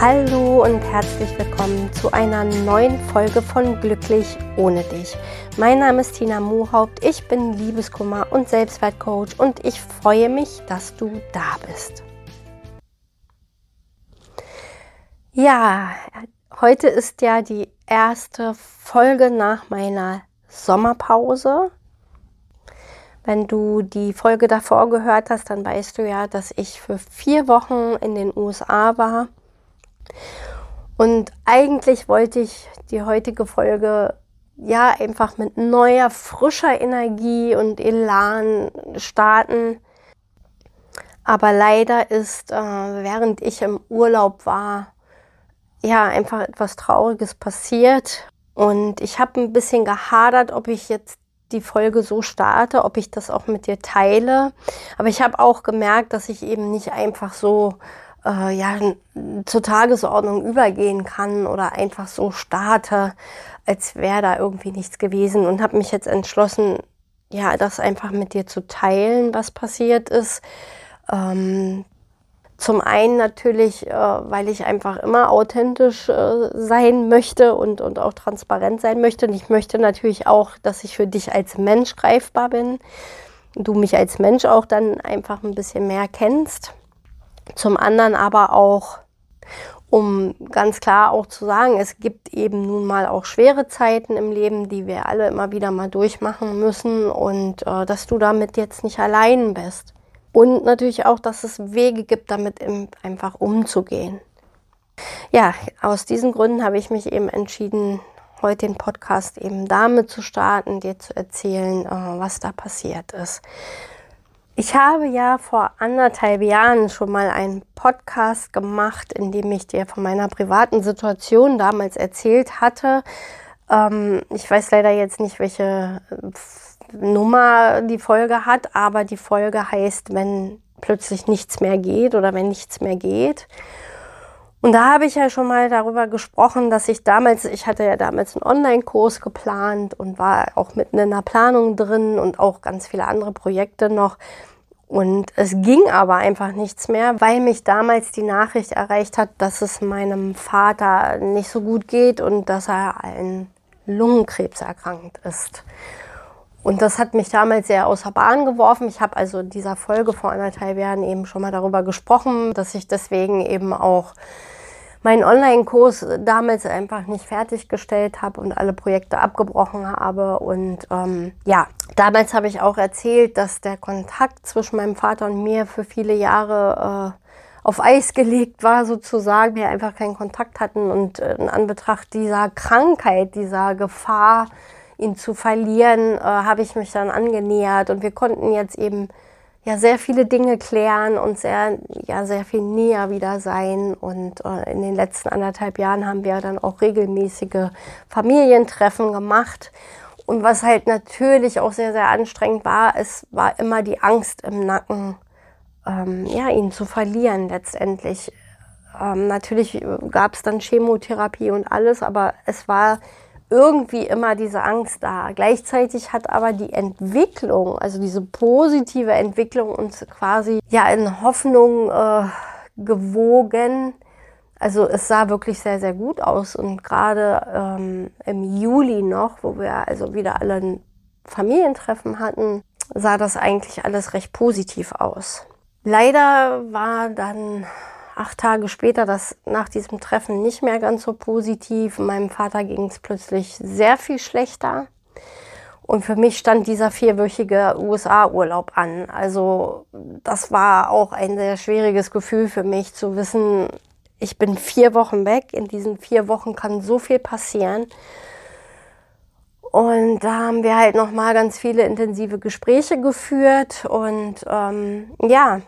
Hallo und herzlich willkommen zu einer neuen Folge von Glücklich ohne dich. Mein Name ist Tina Mohaupt, ich bin Liebeskummer und Selbstwertcoach und ich freue mich, dass du da bist. Ja, heute ist ja die erste Folge nach meiner Sommerpause. Wenn du die Folge davor gehört hast, dann weißt du ja, dass ich für vier Wochen in den USA war und eigentlich wollte ich die heutige Folge ja einfach mit neuer, frischer Energie und Elan starten. Aber leider ist, äh, während ich im Urlaub war, ja einfach etwas Trauriges passiert. Und ich habe ein bisschen gehadert, ob ich jetzt die Folge so starte, ob ich das auch mit dir teile. Aber ich habe auch gemerkt, dass ich eben nicht einfach so äh, ja, zur Tagesordnung übergehen kann oder einfach so starte, als wäre da irgendwie nichts gewesen und habe mich jetzt entschlossen, ja, das einfach mit dir zu teilen, was passiert ist. Ähm, zum einen natürlich, äh, weil ich einfach immer authentisch äh, sein möchte und, und auch transparent sein möchte. Und ich möchte natürlich auch, dass ich für dich als Mensch greifbar bin. Du mich als Mensch auch dann einfach ein bisschen mehr kennst. Zum anderen aber auch, um ganz klar auch zu sagen, es gibt eben nun mal auch schwere Zeiten im Leben, die wir alle immer wieder mal durchmachen müssen und äh, dass du damit jetzt nicht allein bist. Und natürlich auch, dass es Wege gibt, damit einfach umzugehen. Ja, aus diesen Gründen habe ich mich eben entschieden, heute den Podcast eben damit zu starten, dir zu erzählen, äh, was da passiert ist. Ich habe ja vor anderthalb Jahren schon mal einen Podcast gemacht, in dem ich dir von meiner privaten Situation damals erzählt hatte. Ähm, ich weiß leider jetzt nicht, welche äh, Nummer die Folge hat, aber die Folge heißt, wenn plötzlich nichts mehr geht oder wenn nichts mehr geht. Und da habe ich ja schon mal darüber gesprochen, dass ich damals, ich hatte ja damals einen Online-Kurs geplant und war auch mitten in der Planung drin und auch ganz viele andere Projekte noch. Und es ging aber einfach nichts mehr, weil mich damals die Nachricht erreicht hat, dass es meinem Vater nicht so gut geht und dass er an Lungenkrebs erkrankt ist. Und das hat mich damals sehr außer Bahn geworfen. Ich habe also in dieser Folge vor anderthalb Jahren eben schon mal darüber gesprochen, dass ich deswegen eben auch meinen Online-Kurs damals einfach nicht fertiggestellt habe und alle Projekte abgebrochen habe. Und ähm, ja, damals habe ich auch erzählt, dass der Kontakt zwischen meinem Vater und mir für viele Jahre äh, auf Eis gelegt war, sozusagen, wir einfach keinen Kontakt hatten. Und äh, in Anbetracht dieser Krankheit, dieser Gefahr, ihn zu verlieren, äh, habe ich mich dann angenähert und wir konnten jetzt eben ja sehr viele Dinge klären und sehr ja sehr viel näher wieder sein und äh, in den letzten anderthalb Jahren haben wir dann auch regelmäßige Familientreffen gemacht und was halt natürlich auch sehr sehr anstrengend war, es war immer die Angst im Nacken, ähm, ja ihn zu verlieren letztendlich. Ähm, natürlich gab es dann Chemotherapie und alles, aber es war irgendwie immer diese Angst da. Gleichzeitig hat aber die Entwicklung, also diese positive Entwicklung uns quasi ja in Hoffnung äh, gewogen. Also es sah wirklich sehr, sehr gut aus und gerade ähm, im Juli noch, wo wir also wieder alle ein Familientreffen hatten, sah das eigentlich alles recht positiv aus. Leider war dann acht Tage später das nach diesem Treffen nicht mehr ganz so positiv. Meinem Vater ging es plötzlich sehr viel schlechter. Und für mich stand dieser vierwöchige USA-Urlaub an. Also das war auch ein sehr schwieriges Gefühl für mich zu wissen, ich bin vier Wochen weg. In diesen vier Wochen kann so viel passieren. Und da haben wir halt nochmal ganz viele intensive Gespräche geführt und ähm, ja,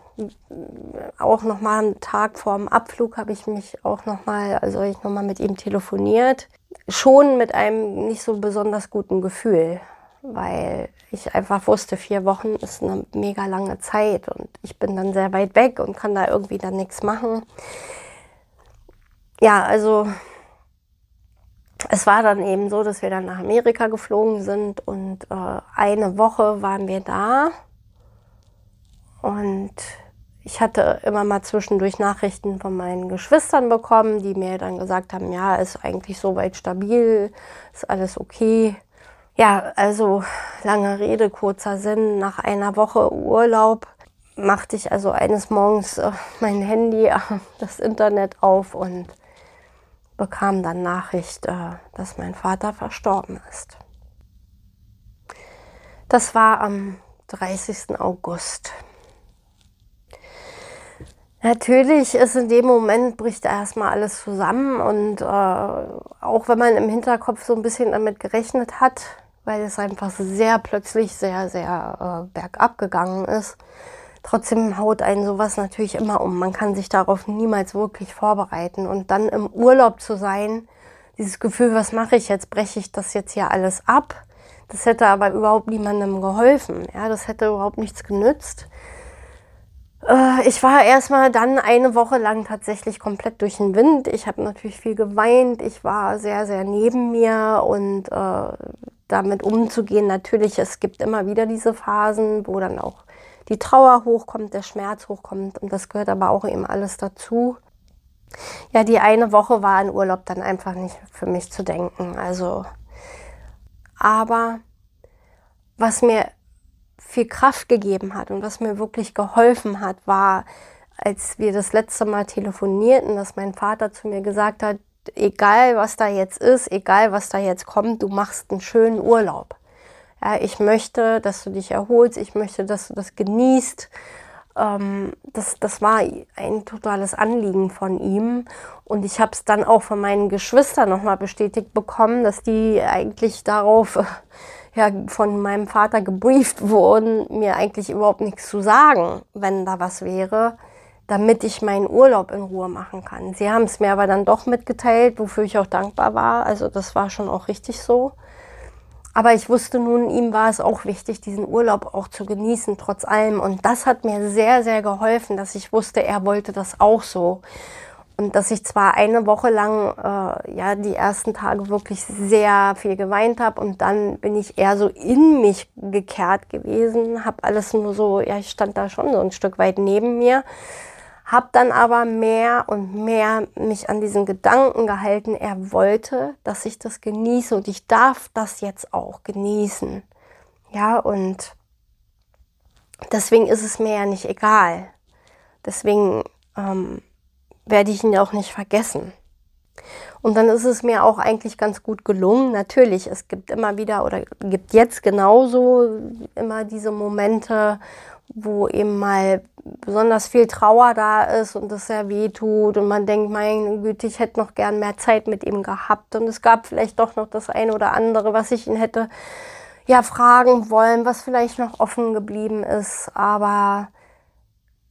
auch nochmal einen Tag vor dem Abflug habe ich mich auch nochmal, also ich nochmal mit ihm telefoniert. Schon mit einem nicht so besonders guten Gefühl. weil ich einfach wusste, vier Wochen ist eine mega lange Zeit und ich bin dann sehr weit weg und kann da irgendwie dann nichts machen. Ja, also es war dann eben so, dass wir dann nach Amerika geflogen sind und äh, eine Woche waren wir da und ich hatte immer mal zwischendurch Nachrichten von meinen Geschwistern bekommen, die mir dann gesagt haben, ja, ist eigentlich soweit stabil, ist alles okay. Ja, also lange Rede, kurzer Sinn. Nach einer Woche Urlaub machte ich also eines Morgens äh, mein Handy, äh, das Internet auf und bekam dann Nachricht, äh, dass mein Vater verstorben ist. Das war am 30. August. Natürlich ist in dem Moment bricht erstmal alles zusammen und äh, auch wenn man im Hinterkopf so ein bisschen damit gerechnet hat, weil es einfach sehr plötzlich sehr, sehr äh, bergab gegangen ist. Trotzdem haut einen sowas natürlich immer um. Man kann sich darauf niemals wirklich vorbereiten. Und dann im Urlaub zu sein, dieses Gefühl, was mache ich jetzt? Breche ich das jetzt hier alles ab? Das hätte aber überhaupt niemandem geholfen. Ja, das hätte überhaupt nichts genützt. Äh, ich war erstmal dann eine Woche lang tatsächlich komplett durch den Wind. Ich habe natürlich viel geweint. Ich war sehr, sehr neben mir und äh, damit umzugehen. Natürlich, es gibt immer wieder diese Phasen, wo dann auch die Trauer hochkommt, der Schmerz hochkommt und das gehört aber auch eben alles dazu. Ja, die eine Woche war in Urlaub dann einfach nicht für mich zu denken. Also, aber was mir viel Kraft gegeben hat und was mir wirklich geholfen hat, war, als wir das letzte Mal telefonierten, dass mein Vater zu mir gesagt hat, egal was da jetzt ist, egal was da jetzt kommt, du machst einen schönen Urlaub. Ja, ich möchte, dass du dich erholst, ich möchte, dass du das genießt. Ähm, das, das war ein totales Anliegen von ihm. Und ich habe es dann auch von meinen Geschwistern nochmal bestätigt bekommen, dass die eigentlich darauf ja, von meinem Vater gebrieft wurden, mir eigentlich überhaupt nichts zu sagen, wenn da was wäre damit ich meinen Urlaub in Ruhe machen kann. Sie haben es mir aber dann doch mitgeteilt, wofür ich auch dankbar war. Also das war schon auch richtig so. Aber ich wusste nun, ihm war es auch wichtig, diesen Urlaub auch zu genießen, trotz allem. Und das hat mir sehr, sehr geholfen, dass ich wusste, er wollte das auch so. Und dass ich zwar eine Woche lang, äh, ja, die ersten Tage wirklich sehr viel geweint habe und dann bin ich eher so in mich gekehrt gewesen, habe alles nur so, ja, ich stand da schon so ein Stück weit neben mir habe dann aber mehr und mehr mich an diesen Gedanken gehalten, er wollte, dass ich das genieße und ich darf das jetzt auch genießen. Ja, und deswegen ist es mir ja nicht egal. Deswegen ähm, werde ich ihn auch nicht vergessen. Und dann ist es mir auch eigentlich ganz gut gelungen. Natürlich, es gibt immer wieder oder gibt jetzt genauso immer diese Momente, wo eben mal besonders viel Trauer da ist und es sehr weh tut und man denkt, mein Güte, ich hätte noch gern mehr Zeit mit ihm gehabt und es gab vielleicht doch noch das eine oder andere, was ich ihn hätte ja fragen wollen, was vielleicht noch offen geblieben ist, aber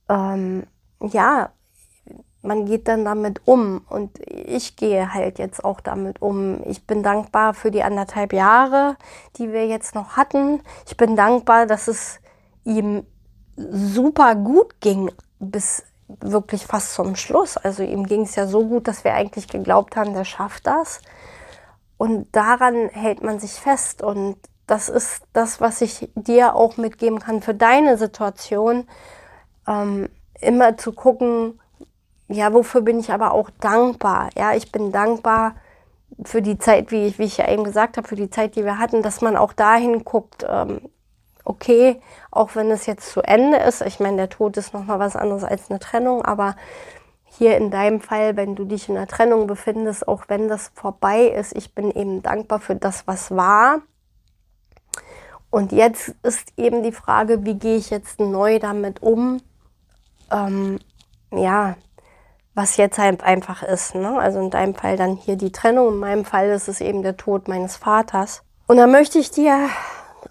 ähm, ja, man geht dann damit um und ich gehe halt jetzt auch damit um. Ich bin dankbar für die anderthalb Jahre, die wir jetzt noch hatten. Ich bin dankbar, dass es ihm super gut ging bis wirklich fast zum Schluss. Also ihm ging es ja so gut, dass wir eigentlich geglaubt haben, der schafft das. Und daran hält man sich fest. Und das ist das, was ich dir auch mitgeben kann für deine Situation. Ähm, immer zu gucken, ja, wofür bin ich aber auch dankbar? Ja, ich bin dankbar für die Zeit, wie ich, wie ich ja eben gesagt habe, für die Zeit, die wir hatten, dass man auch dahin guckt, ähm, okay, auch wenn es jetzt zu Ende ist. Ich meine, der Tod ist nochmal was anderes als eine Trennung, aber hier in deinem Fall, wenn du dich in einer Trennung befindest, auch wenn das vorbei ist, ich bin eben dankbar für das, was war. Und jetzt ist eben die Frage, wie gehe ich jetzt neu damit um? Ähm, ja, was jetzt halt einfach ist. Ne? Also in deinem Fall dann hier die Trennung, in meinem Fall ist es eben der Tod meines Vaters. Und da möchte ich dir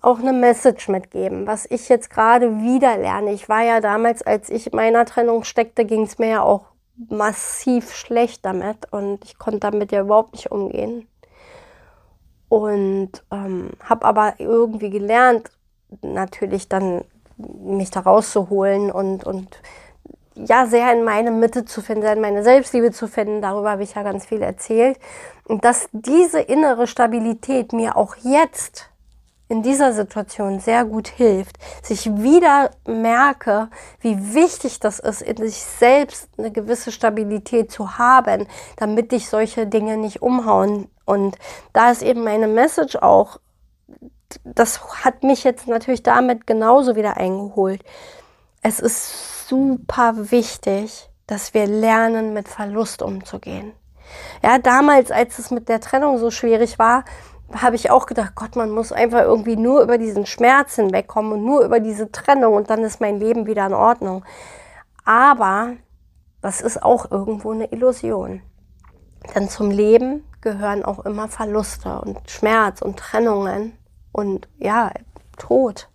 auch eine Message mitgeben, was ich jetzt gerade wieder lerne. Ich war ja damals, als ich in meiner Trennung steckte, ging es mir ja auch massiv schlecht damit und ich konnte damit ja überhaupt nicht umgehen. und ähm, habe aber irgendwie gelernt, natürlich dann mich da rauszuholen und, und ja, sehr in meine Mitte zu finden, in meine Selbstliebe zu finden. Darüber habe ich ja ganz viel erzählt. Und dass diese innere Stabilität mir auch jetzt in dieser Situation sehr gut hilft, sich wieder merke, wie wichtig das ist, in sich selbst eine gewisse Stabilität zu haben, damit dich solche Dinge nicht umhauen. Und da ist eben meine Message auch, das hat mich jetzt natürlich damit genauso wieder eingeholt. Es ist super wichtig, dass wir lernen, mit Verlust umzugehen. Ja, damals, als es mit der Trennung so schwierig war, habe ich auch gedacht, Gott, man muss einfach irgendwie nur über diesen Schmerz hinwegkommen und nur über diese Trennung und dann ist mein Leben wieder in Ordnung. Aber das ist auch irgendwo eine Illusion. Denn zum Leben gehören auch immer Verluste und Schmerz und Trennungen und ja, Tod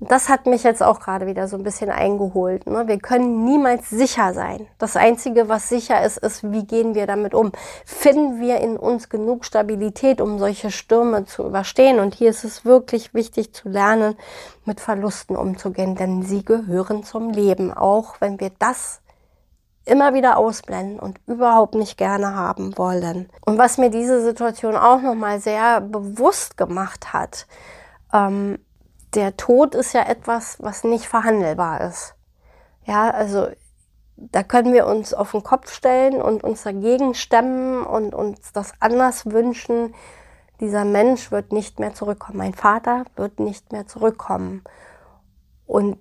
das hat mich jetzt auch gerade wieder so ein bisschen eingeholt. Ne? Wir können niemals sicher sein. Das Einzige, was sicher ist, ist, wie gehen wir damit um? Finden wir in uns genug Stabilität, um solche Stürme zu überstehen? Und hier ist es wirklich wichtig zu lernen, mit Verlusten umzugehen, denn sie gehören zum Leben, auch wenn wir das immer wieder ausblenden und überhaupt nicht gerne haben wollen. Und was mir diese Situation auch nochmal sehr bewusst gemacht hat, ähm, der Tod ist ja etwas, was nicht verhandelbar ist. Ja, also da können wir uns auf den Kopf stellen und uns dagegen stemmen und uns das anders wünschen. Dieser Mensch wird nicht mehr zurückkommen. Mein Vater wird nicht mehr zurückkommen. Und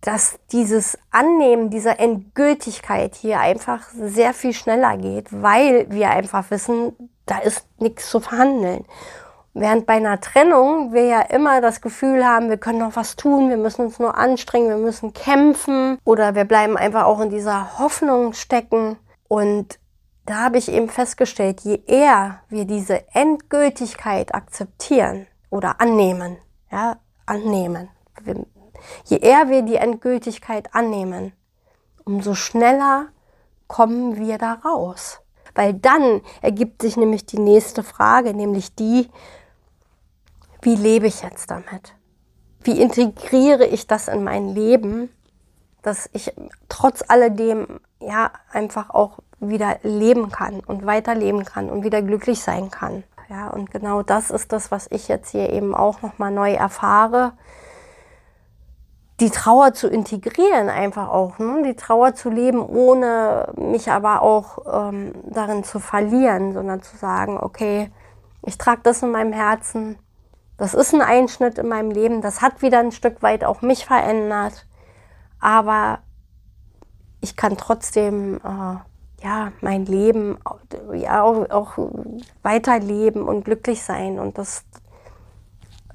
dass dieses Annehmen dieser Endgültigkeit hier einfach sehr viel schneller geht, weil wir einfach wissen, da ist nichts zu verhandeln. Während bei einer Trennung wir ja immer das Gefühl haben, wir können noch was tun, wir müssen uns nur anstrengen, wir müssen kämpfen oder wir bleiben einfach auch in dieser Hoffnung stecken. Und da habe ich eben festgestellt, je eher wir diese Endgültigkeit akzeptieren oder annehmen, ja, annehmen, je eher wir die Endgültigkeit annehmen, umso schneller kommen wir da raus. Weil dann ergibt sich nämlich die nächste Frage, nämlich die, wie lebe ich jetzt damit? Wie integriere ich das in mein Leben, dass ich trotz alledem ja einfach auch wieder leben kann und weiterleben kann und wieder glücklich sein kann. Ja, und genau das ist das, was ich jetzt hier eben auch nochmal neu erfahre. Die Trauer zu integrieren, einfach auch, ne? die Trauer zu leben, ohne mich aber auch ähm, darin zu verlieren, sondern zu sagen, okay, ich trage das in meinem Herzen, das ist ein Einschnitt in meinem Leben. Das hat wieder ein Stück weit auch mich verändert. Aber ich kann trotzdem äh, ja mein Leben ja auch, auch weiterleben und glücklich sein. Und das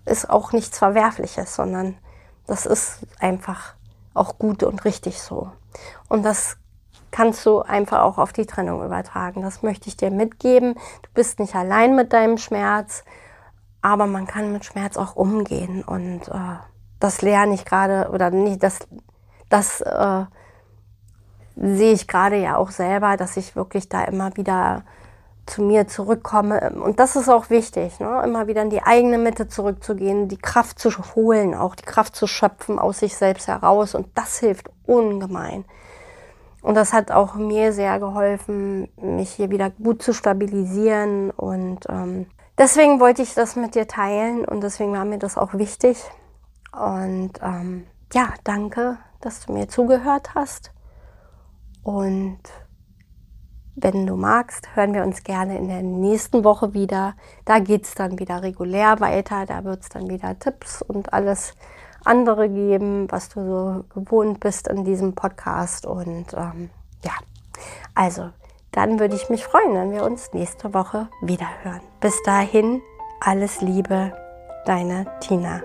ist auch nichts Verwerfliches, sondern das ist einfach auch gut und richtig so. Und das kannst du einfach auch auf die Trennung übertragen. Das möchte ich dir mitgeben. Du bist nicht allein mit deinem Schmerz. Aber man kann mit Schmerz auch umgehen und äh, das lerne ich gerade oder nicht, das, das äh, sehe ich gerade ja auch selber, dass ich wirklich da immer wieder zu mir zurückkomme. Und das ist auch wichtig, ne? immer wieder in die eigene Mitte zurückzugehen, die Kraft zu holen, auch die Kraft zu schöpfen aus sich selbst heraus. Und das hilft ungemein. Und das hat auch mir sehr geholfen, mich hier wieder gut zu stabilisieren und ähm, deswegen wollte ich das mit dir teilen und deswegen war mir das auch wichtig. Und ähm, ja, danke, dass du mir zugehört hast. Und wenn du magst, hören wir uns gerne in der nächsten Woche wieder. Da geht es dann wieder regulär weiter. Da wird es dann wieder Tipps und alles andere geben, was du so gewohnt bist in diesem Podcast. Und ähm, ja, also dann würde ich mich freuen, wenn wir uns nächste Woche wieder hören. Bis dahin, alles Liebe, deine Tina.